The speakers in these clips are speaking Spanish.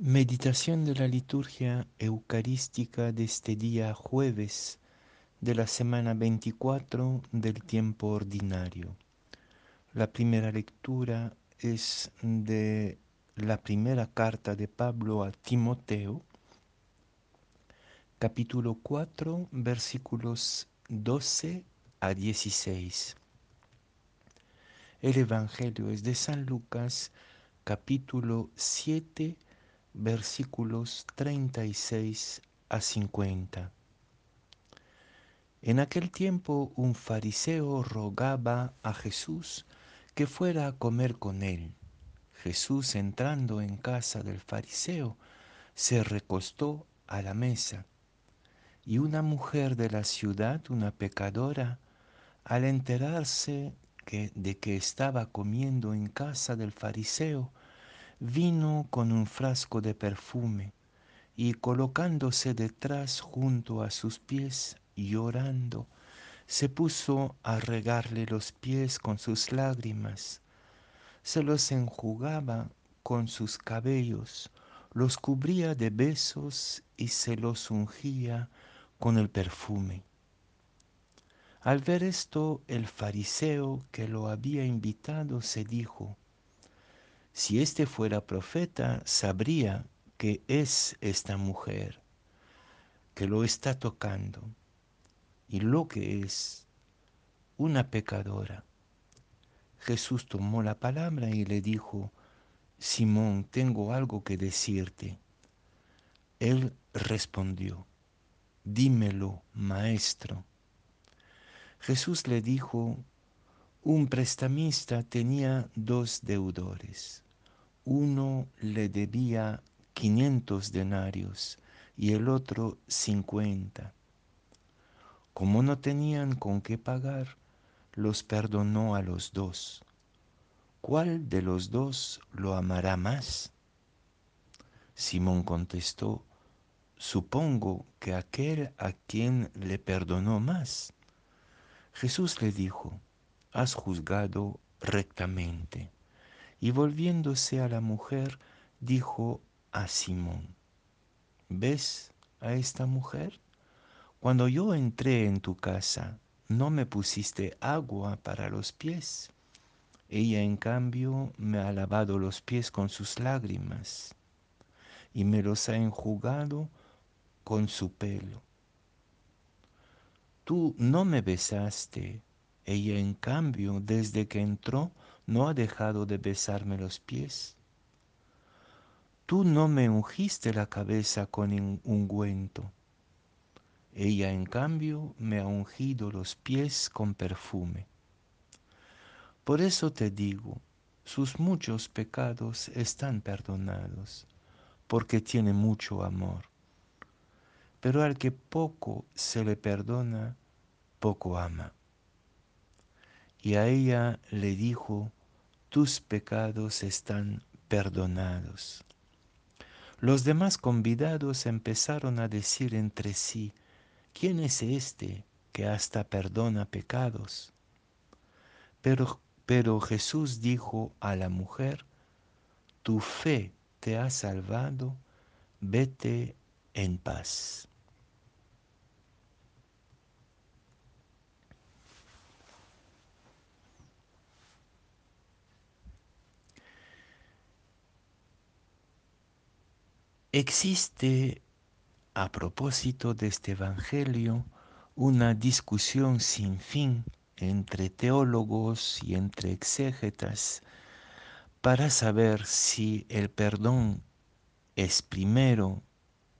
Meditación de la liturgia eucarística de este día jueves de la semana 24 del tiempo ordinario. La primera lectura es de la primera carta de Pablo a Timoteo, capítulo 4, versículos 12 a 16. El Evangelio es de San Lucas, capítulo 7, versículos 36 a 50. En aquel tiempo un fariseo rogaba a Jesús que fuera a comer con él. Jesús entrando en casa del fariseo se recostó a la mesa y una mujer de la ciudad, una pecadora, al enterarse de que estaba comiendo en casa del fariseo, vino con un frasco de perfume y colocándose detrás junto a sus pies, llorando, se puso a regarle los pies con sus lágrimas, se los enjugaba con sus cabellos, los cubría de besos y se los ungía con el perfume. Al ver esto, el fariseo que lo había invitado se dijo, si éste fuera profeta, sabría que es esta mujer, que lo está tocando, y lo que es una pecadora. Jesús tomó la palabra y le dijo, Simón, tengo algo que decirte. Él respondió, dímelo, maestro. Jesús le dijo, un prestamista tenía dos deudores uno le debía 500 denarios y el otro 50. Como no tenían con qué pagar, los perdonó a los dos. ¿Cuál de los dos lo amará más? Simón contestó, supongo que aquel a quien le perdonó más. Jesús le dijo, has juzgado rectamente. Y volviéndose a la mujer, dijo a Simón, ¿ves a esta mujer? Cuando yo entré en tu casa, no me pusiste agua para los pies. Ella en cambio me ha lavado los pies con sus lágrimas y me los ha enjugado con su pelo. Tú no me besaste, ella en cambio desde que entró no ha dejado de besarme los pies. Tú no me ungiste la cabeza con ungüento. Ella en cambio me ha ungido los pies con perfume. Por eso te digo, sus muchos pecados están perdonados, porque tiene mucho amor. Pero al que poco se le perdona, poco ama. Y a ella le dijo, tus pecados están perdonados. Los demás convidados empezaron a decir entre sí, ¿quién es este que hasta perdona pecados? Pero, pero Jesús dijo a la mujer, tu fe te ha salvado, vete en paz. Existe, a propósito de este Evangelio, una discusión sin fin entre teólogos y entre exégetas para saber si el perdón es primero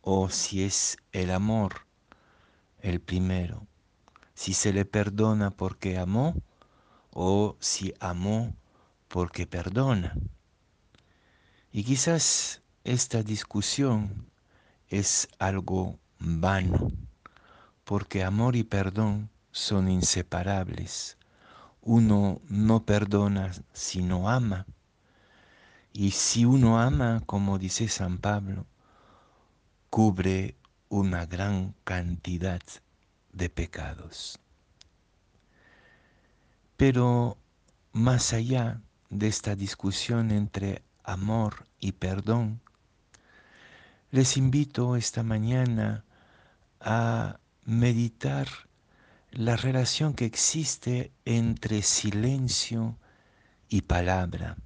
o si es el amor el primero, si se le perdona porque amó o si amó porque perdona. Y quizás esta discusión es algo vano, porque amor y perdón son inseparables. Uno no perdona si no ama. Y si uno ama, como dice San Pablo, cubre una gran cantidad de pecados. Pero más allá de esta discusión entre amor y perdón, les invito esta mañana a meditar la relación que existe entre silencio y palabra.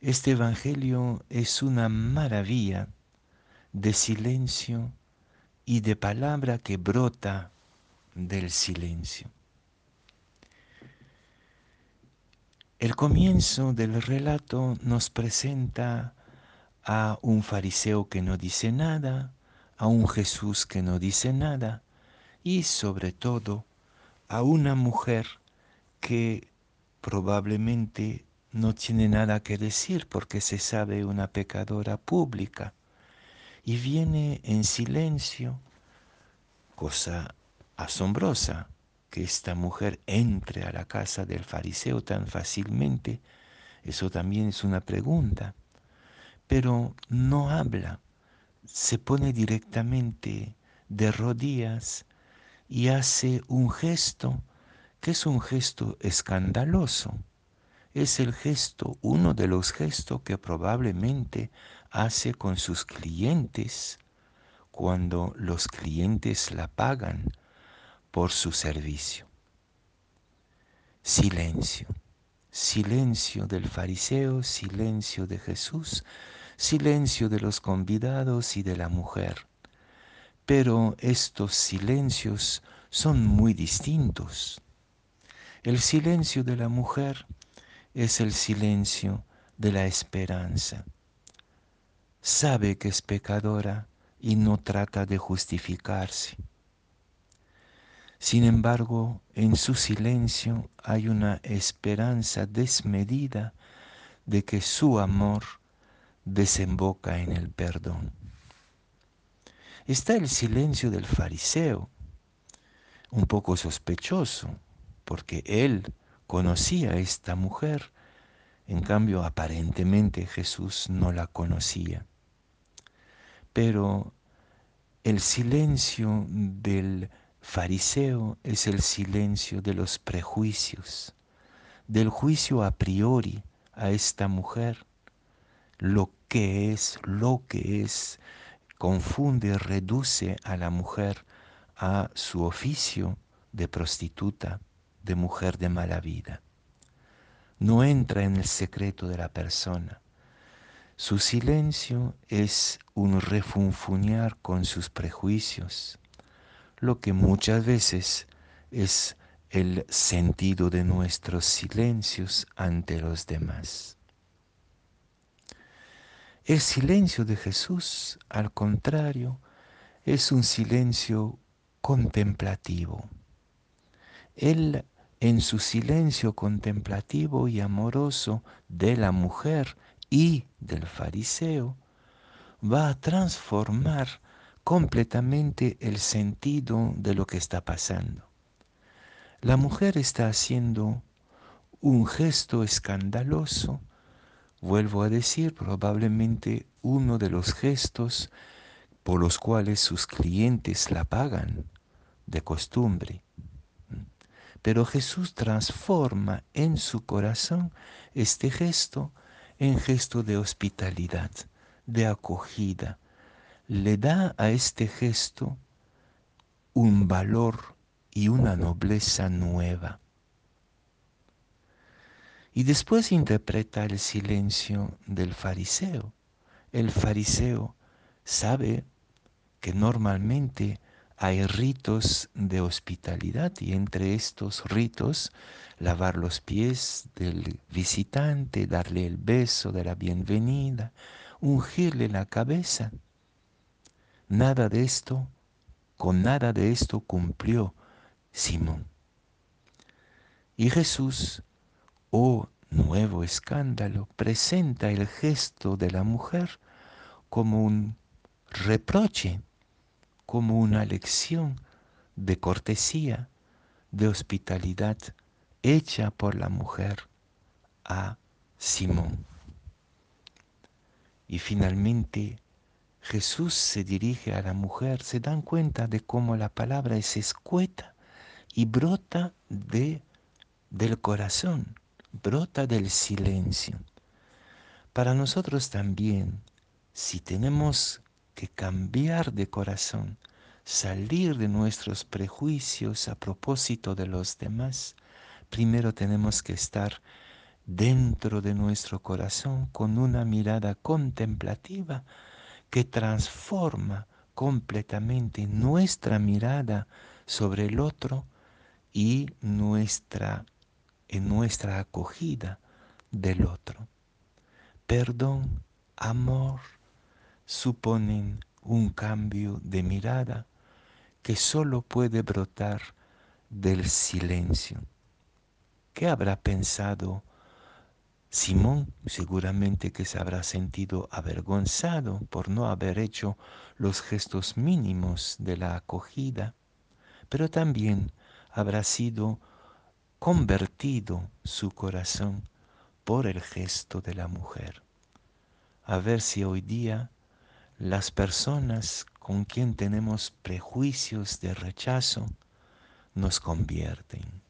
Este Evangelio es una maravilla de silencio y de palabra que brota del silencio. El comienzo del relato nos presenta a un fariseo que no dice nada, a un Jesús que no dice nada y sobre todo a una mujer que probablemente no tiene nada que decir porque se sabe una pecadora pública. Y viene en silencio, cosa asombrosa que esta mujer entre a la casa del fariseo tan fácilmente, eso también es una pregunta, pero no habla, se pone directamente de rodillas y hace un gesto que es un gesto escandaloso. Es el gesto, uno de los gestos que probablemente hace con sus clientes cuando los clientes la pagan por su servicio. Silencio, silencio del fariseo, silencio de Jesús, silencio de los convidados y de la mujer. Pero estos silencios son muy distintos. El silencio de la mujer es el silencio de la esperanza sabe que es pecadora y no trata de justificarse. Sin embargo, en su silencio hay una esperanza desmedida de que su amor desemboca en el perdón. Está el silencio del fariseo, un poco sospechoso, porque él conocía a esta mujer, en cambio aparentemente Jesús no la conocía. Pero el silencio del fariseo es el silencio de los prejuicios, del juicio a priori a esta mujer, lo que es, lo que es, confunde, reduce a la mujer a su oficio de prostituta, de mujer de mala vida. No entra en el secreto de la persona, su silencio es un refunfuñar con sus prejuicios, lo que muchas veces es el sentido de nuestros silencios ante los demás. El silencio de Jesús, al contrario, es un silencio contemplativo. Él, en su silencio contemplativo y amoroso de la mujer, y del fariseo va a transformar completamente el sentido de lo que está pasando. La mujer está haciendo un gesto escandaloso, vuelvo a decir, probablemente uno de los gestos por los cuales sus clientes la pagan de costumbre. Pero Jesús transforma en su corazón este gesto en gesto de hospitalidad, de acogida. Le da a este gesto un valor y una nobleza nueva. Y después interpreta el silencio del fariseo. El fariseo sabe que normalmente hay ritos de hospitalidad y entre estos ritos lavar los pies del visitante, darle el beso de la bienvenida, ungirle la cabeza. Nada de esto, con nada de esto cumplió Simón. Y Jesús, oh nuevo escándalo, presenta el gesto de la mujer como un reproche como una lección de cortesía, de hospitalidad hecha por la mujer a Simón. Y finalmente Jesús se dirige a la mujer, se dan cuenta de cómo la palabra es escueta y brota de, del corazón, brota del silencio. Para nosotros también si tenemos que cambiar de corazón, salir de nuestros prejuicios a propósito de los demás, primero tenemos que estar dentro de nuestro corazón con una mirada contemplativa que transforma completamente nuestra mirada sobre el otro y nuestra en nuestra acogida del otro. Perdón, amor, suponen un cambio de mirada que solo puede brotar del silencio. ¿Qué habrá pensado Simón? Seguramente que se habrá sentido avergonzado por no haber hecho los gestos mínimos de la acogida, pero también habrá sido convertido su corazón por el gesto de la mujer. A ver si hoy día las personas con quien tenemos prejuicios de rechazo nos convierten.